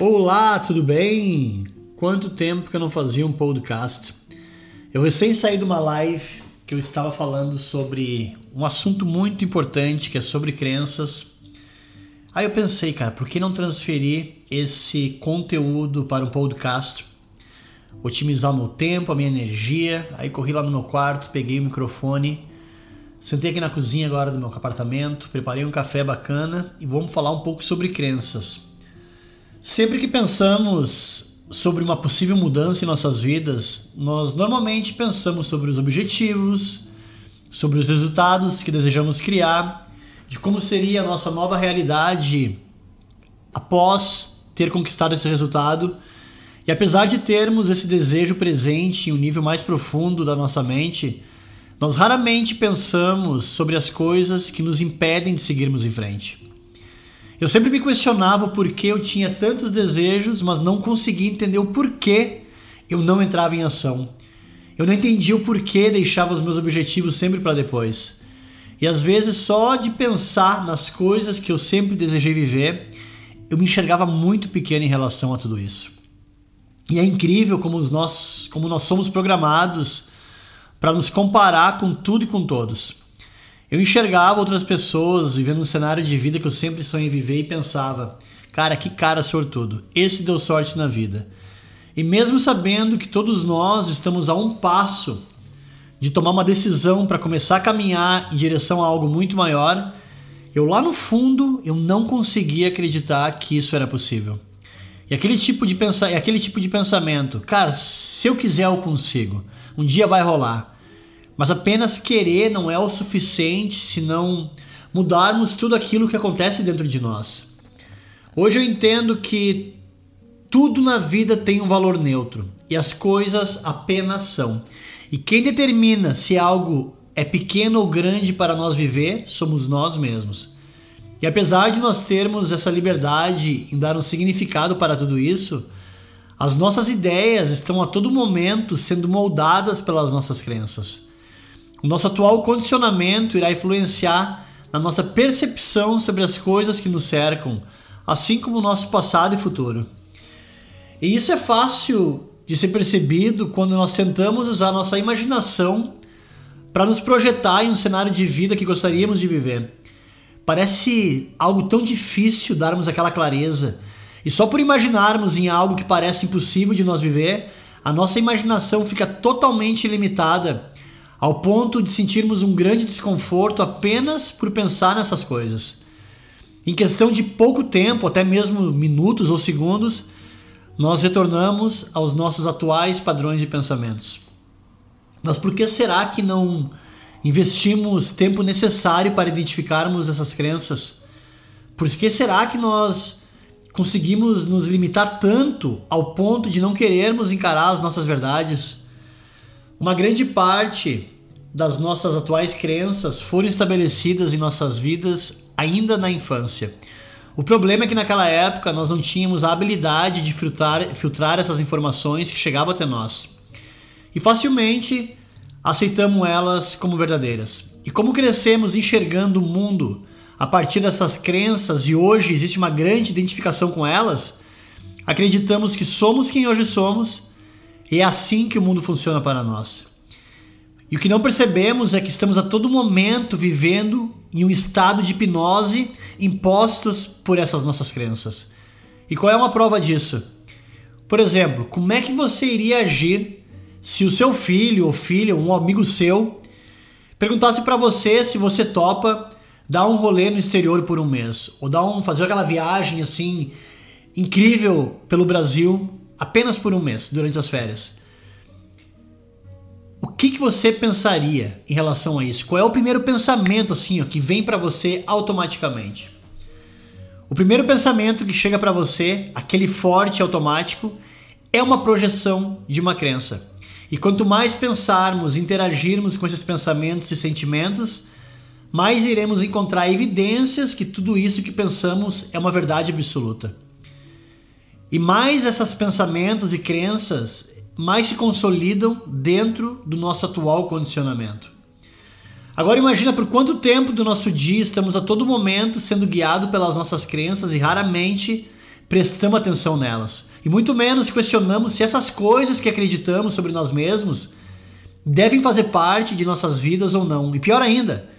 Olá, tudo bem? Quanto tempo que eu não fazia um podcast? Eu recém saí de uma live que eu estava falando sobre um assunto muito importante que é sobre crenças. Aí eu pensei, cara, por que não transferir esse conteúdo para um podcast? Otimizar o meu tempo, a minha energia. Aí corri lá no meu quarto, peguei o microfone, sentei aqui na cozinha agora do meu apartamento, preparei um café bacana e vamos falar um pouco sobre crenças. Sempre que pensamos sobre uma possível mudança em nossas vidas, nós normalmente pensamos sobre os objetivos, sobre os resultados que desejamos criar, de como seria a nossa nova realidade após ter conquistado esse resultado. E apesar de termos esse desejo presente em um nível mais profundo da nossa mente, nós raramente pensamos sobre as coisas que nos impedem de seguirmos em frente. Eu sempre me questionava por que eu tinha tantos desejos, mas não conseguia entender o porquê eu não entrava em ação. Eu não entendia o porquê deixava os meus objetivos sempre para depois. E às vezes só de pensar nas coisas que eu sempre desejei viver, eu me enxergava muito pequeno em relação a tudo isso. E é incrível como nós, como nós somos programados para nos comparar com tudo e com todos. Eu enxergava outras pessoas vivendo um cenário de vida que eu sempre sonhei viver e pensava: cara, que cara sortudo, esse deu sorte na vida. E mesmo sabendo que todos nós estamos a um passo de tomar uma decisão para começar a caminhar em direção a algo muito maior, eu lá no fundo eu não conseguia acreditar que isso era possível. E aquele tipo de pensa... aquele tipo de pensamento, cara, se eu quiser eu consigo. Um dia vai rolar. Mas apenas querer não é o suficiente se não mudarmos tudo aquilo que acontece dentro de nós. Hoje eu entendo que tudo na vida tem um valor neutro e as coisas apenas são. E quem determina se algo é pequeno ou grande para nós viver somos nós mesmos. E apesar de nós termos essa liberdade em dar um significado para tudo isso, as nossas ideias estão a todo momento sendo moldadas pelas nossas crenças. O nosso atual condicionamento irá influenciar na nossa percepção sobre as coisas que nos cercam, assim como o nosso passado e futuro. E isso é fácil de ser percebido quando nós tentamos usar nossa imaginação para nos projetar em um cenário de vida que gostaríamos de viver. Parece algo tão difícil darmos aquela clareza, e só por imaginarmos em algo que parece impossível de nós viver, a nossa imaginação fica totalmente limitada ao ponto de sentirmos um grande desconforto apenas por pensar nessas coisas. Em questão de pouco tempo, até mesmo minutos ou segundos, nós retornamos aos nossos atuais padrões de pensamentos. Mas por que será que não investimos tempo necessário para identificarmos essas crenças? Por que será que nós conseguimos nos limitar tanto ao ponto de não querermos encarar as nossas verdades? Uma grande parte das nossas atuais crenças foram estabelecidas em nossas vidas ainda na infância. O problema é que naquela época nós não tínhamos a habilidade de filtrar, filtrar essas informações que chegavam até nós. E facilmente aceitamos elas como verdadeiras. E como crescemos enxergando o mundo a partir dessas crenças e hoje existe uma grande identificação com elas, acreditamos que somos quem hoje somos e é assim que o mundo funciona para nós. E o que não percebemos é que estamos a todo momento vivendo em um estado de hipnose impostos por essas nossas crenças. E qual é uma prova disso? Por exemplo, como é que você iria agir se o seu filho ou filha, um amigo seu, perguntasse para você se você topa dar um rolê no exterior por um mês ou dar um fazer aquela viagem assim incrível pelo Brasil apenas por um mês, durante as férias. O que, que você pensaria em relação a isso? Qual é o primeiro pensamento assim ó, que vem para você automaticamente? O primeiro pensamento que chega para você, aquele forte automático, é uma projeção de uma crença. E quanto mais pensarmos, interagirmos com esses pensamentos e sentimentos, mais iremos encontrar evidências que tudo isso que pensamos é uma verdade absoluta. E mais esses pensamentos e crenças mais se consolidam dentro do nosso atual condicionamento. Agora imagina por quanto tempo do nosso dia estamos a todo momento sendo guiados pelas nossas crenças e raramente prestamos atenção nelas. E muito menos questionamos se essas coisas que acreditamos sobre nós mesmos devem fazer parte de nossas vidas ou não. E pior ainda,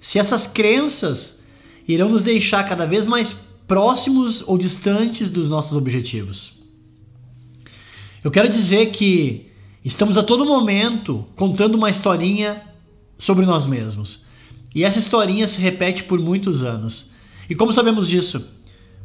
se essas crenças irão nos deixar cada vez mais próximos ou distantes dos nossos objetivos. Eu quero dizer que estamos a todo momento contando uma historinha sobre nós mesmos. E essa historinha se repete por muitos anos. E como sabemos disso?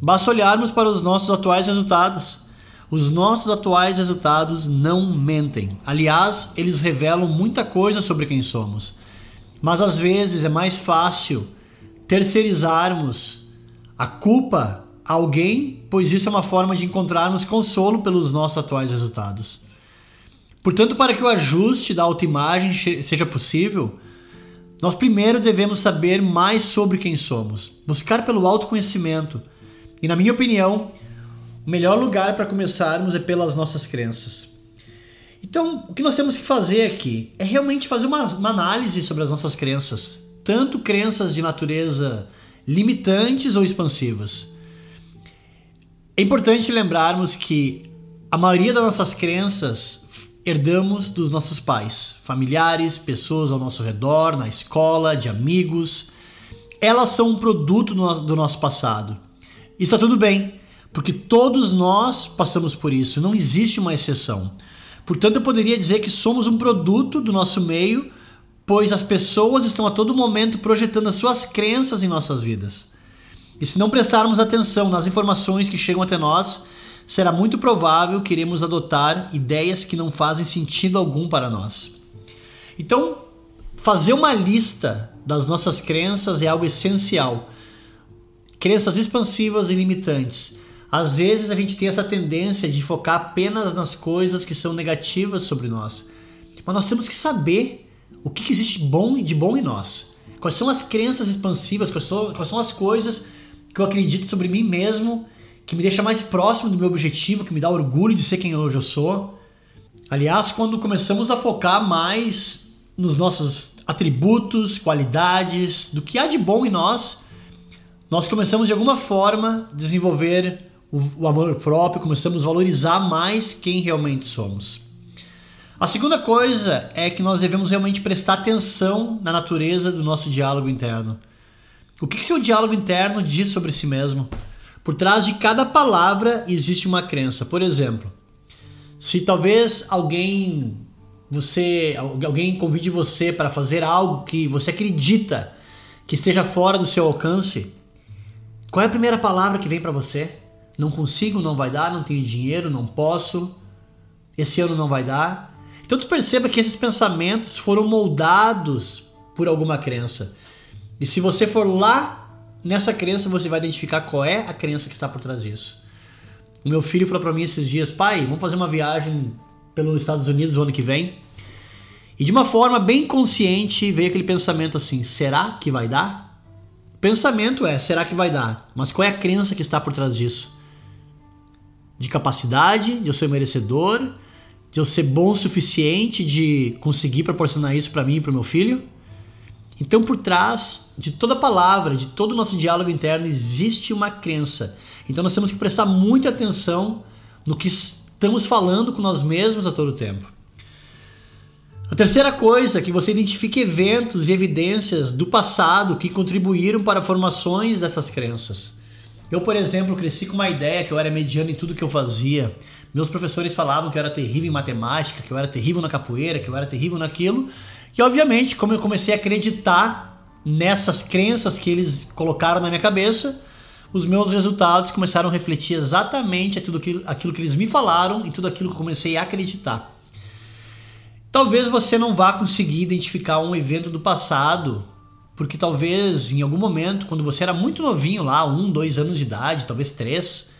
Basta olharmos para os nossos atuais resultados. Os nossos atuais resultados não mentem. Aliás, eles revelam muita coisa sobre quem somos. Mas às vezes é mais fácil terceirizarmos a culpa a alguém, pois isso é uma forma de encontrarmos consolo pelos nossos atuais resultados. Portanto, para que o ajuste da autoimagem seja possível, nós primeiro devemos saber mais sobre quem somos, buscar pelo autoconhecimento. E, na minha opinião, o melhor lugar para começarmos é pelas nossas crenças. Então, o que nós temos que fazer aqui é realmente fazer uma, uma análise sobre as nossas crenças, tanto crenças de natureza limitantes ou expansivas. É importante lembrarmos que a maioria das nossas crenças herdamos dos nossos pais, familiares, pessoas ao nosso redor, na escola, de amigos. Elas são um produto do nosso, do nosso passado. E está tudo bem, porque todos nós passamos por isso, não existe uma exceção. Portanto, eu poderia dizer que somos um produto do nosso meio, pois as pessoas estão a todo momento projetando as suas crenças em nossas vidas. E se não prestarmos atenção nas informações que chegam até nós, será muito provável que iremos adotar ideias que não fazem sentido algum para nós. Então, fazer uma lista das nossas crenças é algo essencial. Crenças expansivas e limitantes. Às vezes a gente tem essa tendência de focar apenas nas coisas que são negativas sobre nós. Mas nós temos que saber o que existe bom de bom em nós. Quais são as crenças expansivas, quais são, quais são as coisas que eu acredito sobre mim mesmo que me deixa mais próximo do meu objetivo, que me dá orgulho de ser quem hoje eu sou. Aliás, quando começamos a focar mais nos nossos atributos, qualidades, do que há de bom em nós, nós começamos de alguma forma a desenvolver o, o amor próprio, começamos a valorizar mais quem realmente somos. A segunda coisa é que nós devemos realmente prestar atenção na natureza do nosso diálogo interno. O que, que seu diálogo interno diz sobre si mesmo? Por trás de cada palavra existe uma crença. Por exemplo, se talvez alguém você alguém convide você para fazer algo que você acredita que esteja fora do seu alcance, qual é a primeira palavra que vem para você? Não consigo, não vai dar, não tenho dinheiro, não posso. Esse ano não vai dar. Então tu perceba que esses pensamentos foram moldados por alguma crença. E se você for lá Nessa crença você vai identificar qual é a crença que está por trás disso. O meu filho falou para mim esses dias, pai, vamos fazer uma viagem pelos Estados Unidos o ano que vem. E de uma forma bem consciente veio aquele pensamento assim: será que vai dar? Pensamento é: será que vai dar? Mas qual é a crença que está por trás disso? De capacidade, de eu ser merecedor, de eu ser bom o suficiente de conseguir proporcionar isso para mim e para meu filho? Então, por trás de toda palavra, de todo o nosso diálogo interno, existe uma crença. Então, nós temos que prestar muita atenção no que estamos falando com nós mesmos a todo tempo. A terceira coisa é que você identifique eventos e evidências do passado que contribuíram para formações dessas crenças. Eu, por exemplo, cresci com uma ideia que eu era mediano em tudo que eu fazia. Meus professores falavam que eu era terrível em matemática, que eu era terrível na capoeira, que eu era terrível naquilo. E obviamente, como eu comecei a acreditar nessas crenças que eles colocaram na minha cabeça, os meus resultados começaram a refletir exatamente aquilo que, aquilo que eles me falaram e tudo aquilo que eu comecei a acreditar. Talvez você não vá conseguir identificar um evento do passado, porque talvez em algum momento, quando você era muito novinho lá, um, dois anos de idade, talvez três,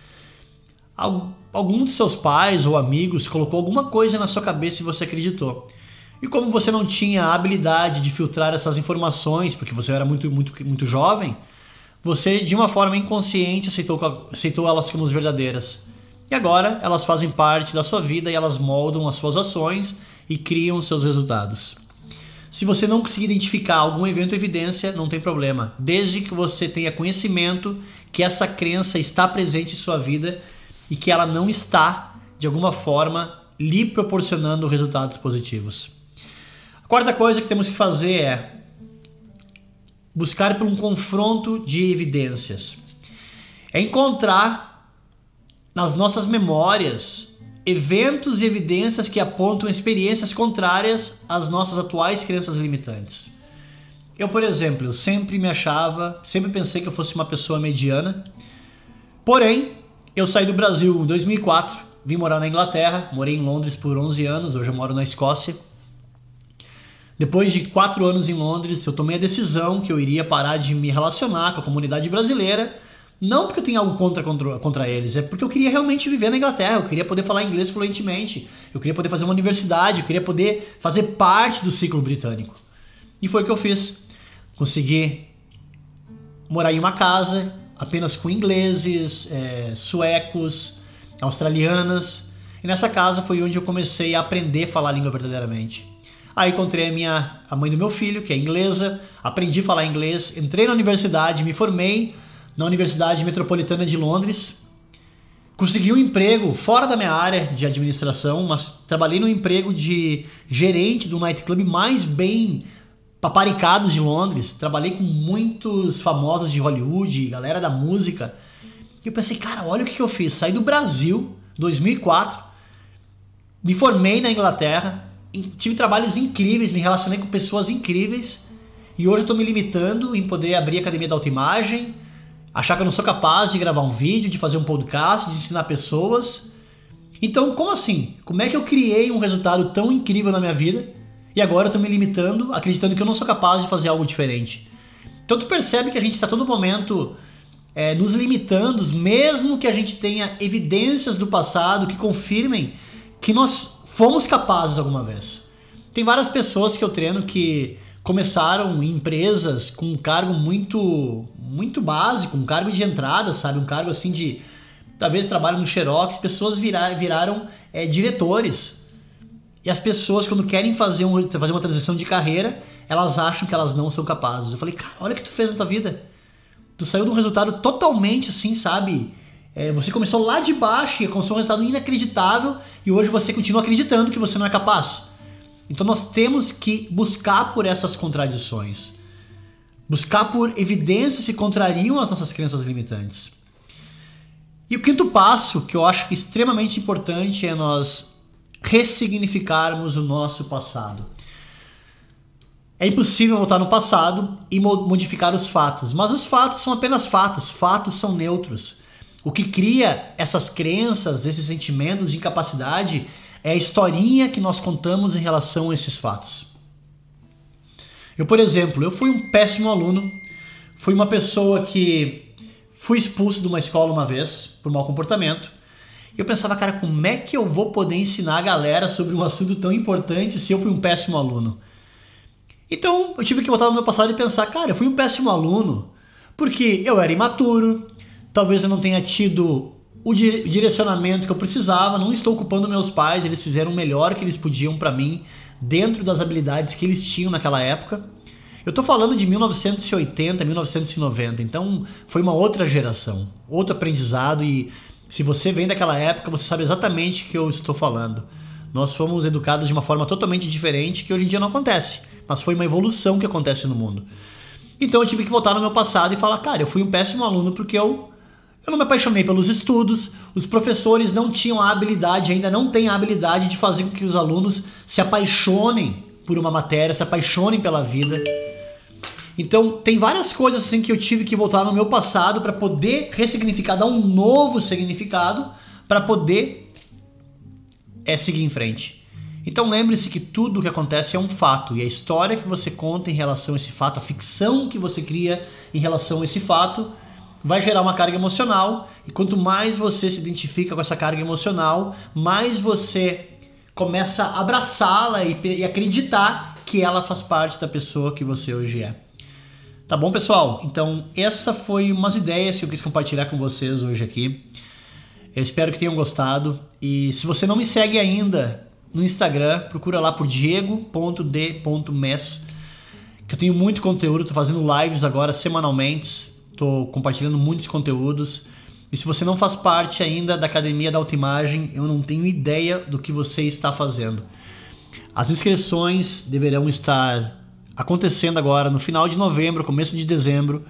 algum de seus pais ou amigos colocou alguma coisa na sua cabeça e você acreditou. E como você não tinha a habilidade de filtrar essas informações, porque você era muito, muito, muito jovem, você de uma forma inconsciente aceitou, aceitou elas como verdadeiras. E agora elas fazem parte da sua vida e elas moldam as suas ações e criam seus resultados. Se você não conseguir identificar algum evento evidência, não tem problema. Desde que você tenha conhecimento que essa crença está presente em sua vida e que ela não está, de alguma forma, lhe proporcionando resultados positivos. A quarta coisa que temos que fazer é buscar por um confronto de evidências. É encontrar nas nossas memórias eventos e evidências que apontam experiências contrárias às nossas atuais crenças limitantes. Eu, por exemplo, sempre me achava, sempre pensei que eu fosse uma pessoa mediana. Porém, eu saí do Brasil em 2004, vim morar na Inglaterra, morei em Londres por 11 anos, hoje eu moro na Escócia. Depois de quatro anos em Londres, eu tomei a decisão que eu iria parar de me relacionar com a comunidade brasileira. Não porque eu tenho algo contra, contra, contra eles, é porque eu queria realmente viver na Inglaterra, eu queria poder falar inglês fluentemente, eu queria poder fazer uma universidade, eu queria poder fazer parte do ciclo britânico. E foi o que eu fiz. Consegui morar em uma casa apenas com ingleses, é, suecos, australianas. E nessa casa foi onde eu comecei a aprender a falar a língua verdadeiramente. Aí encontrei a minha a mãe do meu filho, que é inglesa, aprendi a falar inglês, entrei na universidade, me formei na Universidade Metropolitana de Londres. Consegui um emprego fora da minha área de administração, mas trabalhei no emprego de gerente do nightclub mais bem paparicados de Londres. Trabalhei com muitos famosos de Hollywood, galera da música. E eu pensei, cara, olha o que eu fiz. Saí do Brasil, 2004, me formei na Inglaterra, tive trabalhos incríveis, me relacionei com pessoas incríveis e hoje eu estou me limitando em poder abrir a academia da autoimagem, achar que eu não sou capaz de gravar um vídeo, de fazer um podcast, de ensinar pessoas. Então, como assim? Como é que eu criei um resultado tão incrível na minha vida e agora eu estou me limitando, acreditando que eu não sou capaz de fazer algo diferente? Então, tu percebe que a gente está todo momento é, nos limitando, mesmo que a gente tenha evidências do passado que confirmem que nós fomos capazes alguma vez. Tem várias pessoas que eu treino que começaram em empresas com um cargo muito muito básico, um cargo de entrada, sabe, um cargo assim de talvez trabalho no Xerox, pessoas virar, viraram é, diretores. E as pessoas quando querem fazer, um, fazer uma transição de carreira, elas acham que elas não são capazes. Eu falei, cara, olha o que tu fez na tua vida. Tu saiu de um resultado totalmente assim, sabe? É, você começou lá de baixo e alcançou um resultado inacreditável e hoje você continua acreditando que você não é capaz. Então nós temos que buscar por essas contradições. Buscar por evidências que contrariam as nossas crenças limitantes. E o quinto passo, que eu acho é extremamente importante, é nós ressignificarmos o nosso passado. É impossível voltar no passado e modificar os fatos, mas os fatos são apenas fatos, fatos são neutros. O que cria essas crenças, esses sentimentos de incapacidade é a historinha que nós contamos em relação a esses fatos. Eu, por exemplo, eu fui um péssimo aluno, fui uma pessoa que fui expulso de uma escola uma vez por mau comportamento. E eu pensava, cara, como é que eu vou poder ensinar a galera sobre um assunto tão importante se eu fui um péssimo aluno? Então eu tive que voltar no meu passado e pensar, cara, eu fui um péssimo aluno porque eu era imaturo, Talvez eu não tenha tido o direcionamento que eu precisava, não estou culpando meus pais, eles fizeram o melhor que eles podiam para mim, dentro das habilidades que eles tinham naquela época. Eu estou falando de 1980, 1990, então foi uma outra geração, outro aprendizado e se você vem daquela época, você sabe exatamente o que eu estou falando. Nós fomos educados de uma forma totalmente diferente que hoje em dia não acontece, mas foi uma evolução que acontece no mundo. Então eu tive que voltar no meu passado e falar, cara, eu fui um péssimo aluno porque eu eu não me apaixonei pelos estudos, os professores não tinham a habilidade, ainda não têm a habilidade de fazer com que os alunos se apaixonem por uma matéria, se apaixonem pela vida. Então, tem várias coisas assim que eu tive que voltar no meu passado para poder ressignificar, dar um novo significado para poder é, seguir em frente. Então, lembre-se que tudo o que acontece é um fato e a história que você conta em relação a esse fato, a ficção que você cria em relação a esse fato, vai gerar uma carga emocional e quanto mais você se identifica com essa carga emocional, mais você começa a abraçá-la e, e acreditar que ela faz parte da pessoa que você hoje é. Tá bom, pessoal? Então, essa foi umas ideias que eu quis compartilhar com vocês hoje aqui. Eu espero que tenham gostado. E se você não me segue ainda no Instagram, procura lá por diego.d.mes, que eu tenho muito conteúdo, tô fazendo lives agora semanalmente Estou compartilhando muitos conteúdos. E se você não faz parte ainda da Academia da Autoimagem, eu não tenho ideia do que você está fazendo. As inscrições deverão estar acontecendo agora no final de novembro, começo de dezembro.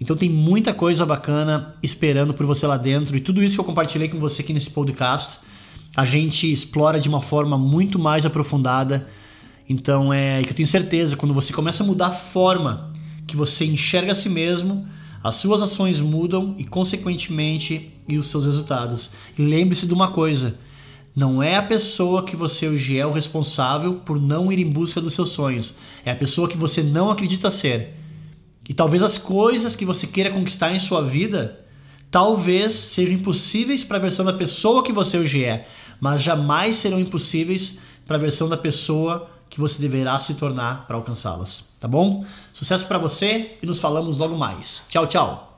Então tem muita coisa bacana esperando por você lá dentro e tudo isso que eu compartilhei com você aqui nesse podcast, a gente explora de uma forma muito mais aprofundada. Então é que eu tenho certeza quando você começa a mudar a forma que você enxerga a si mesmo, as suas ações mudam e, consequentemente, e os seus resultados. E lembre-se de uma coisa: não é a pessoa que você hoje é o responsável por não ir em busca dos seus sonhos. É a pessoa que você não acredita ser. E talvez as coisas que você queira conquistar em sua vida talvez sejam impossíveis para a versão da pessoa que você hoje é, mas jamais serão impossíveis para a versão da pessoa que você deverá se tornar para alcançá-las, tá bom? Sucesso para você e nos falamos logo mais. Tchau, tchau.